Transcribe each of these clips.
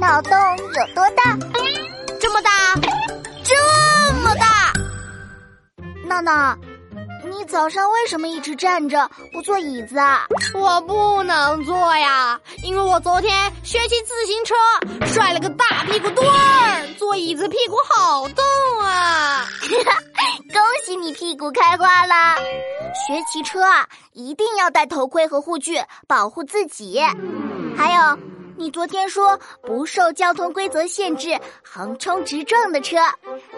脑洞有多大？这么大，这么大！闹闹，你早上为什么一直站着不坐椅子啊？我不能坐呀，因为我昨天学骑自行车摔了个大屁股墩儿，坐椅子屁股好痛啊！恭喜你屁股开花了！学骑车啊，一定要戴头盔和护具，保护自己。还有，你昨天说不受交通规则限制，横冲直撞的车，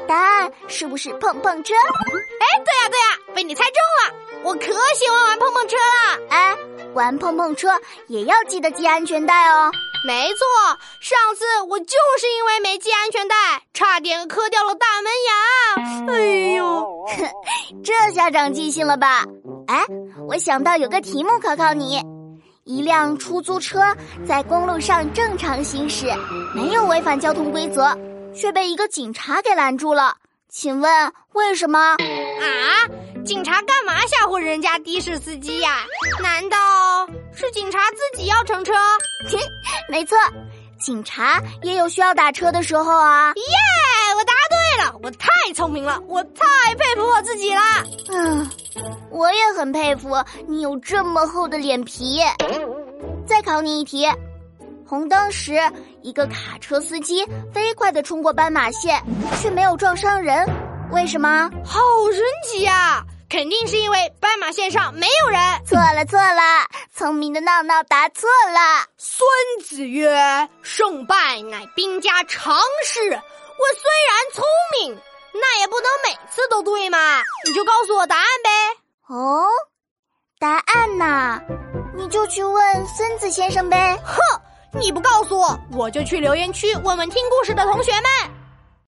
答案是不是碰碰车？哎，对呀对呀，被你猜中了！我可喜欢玩碰碰车了。哎，玩碰碰车也要记得系安全带哦。没错，上次我就是因为没系安全带，差点磕掉了大门牙。哎呦，这下长记性了吧？哎，我想到有个题目考考你：一辆出租车在公路上正常行驶，没有违反交通规则，却被一个警察给拦住了，请问为什么？啊？警察干嘛吓唬人家的士司机呀？难道是警察自己要乘车？没错，警察也有需要打车的时候啊！耶，我答对了，我太聪明了，我太佩服我自己了。嗯，我也很佩服你有这么厚的脸皮。再考你一题：红灯时，一个卡车司机飞快的冲过斑马线，却没有撞伤人，为什么？好神奇呀！肯定是因为斑马线上没有人。错了错了，聪明的闹闹答错了。孙子曰：“胜败乃兵家常事。”我虽然聪明，那也不能每次都对嘛。你就告诉我答案呗。哦，答案呐，你就去问孙子先生呗。哼，你不告诉我，我就去留言区问问听故事的同学们。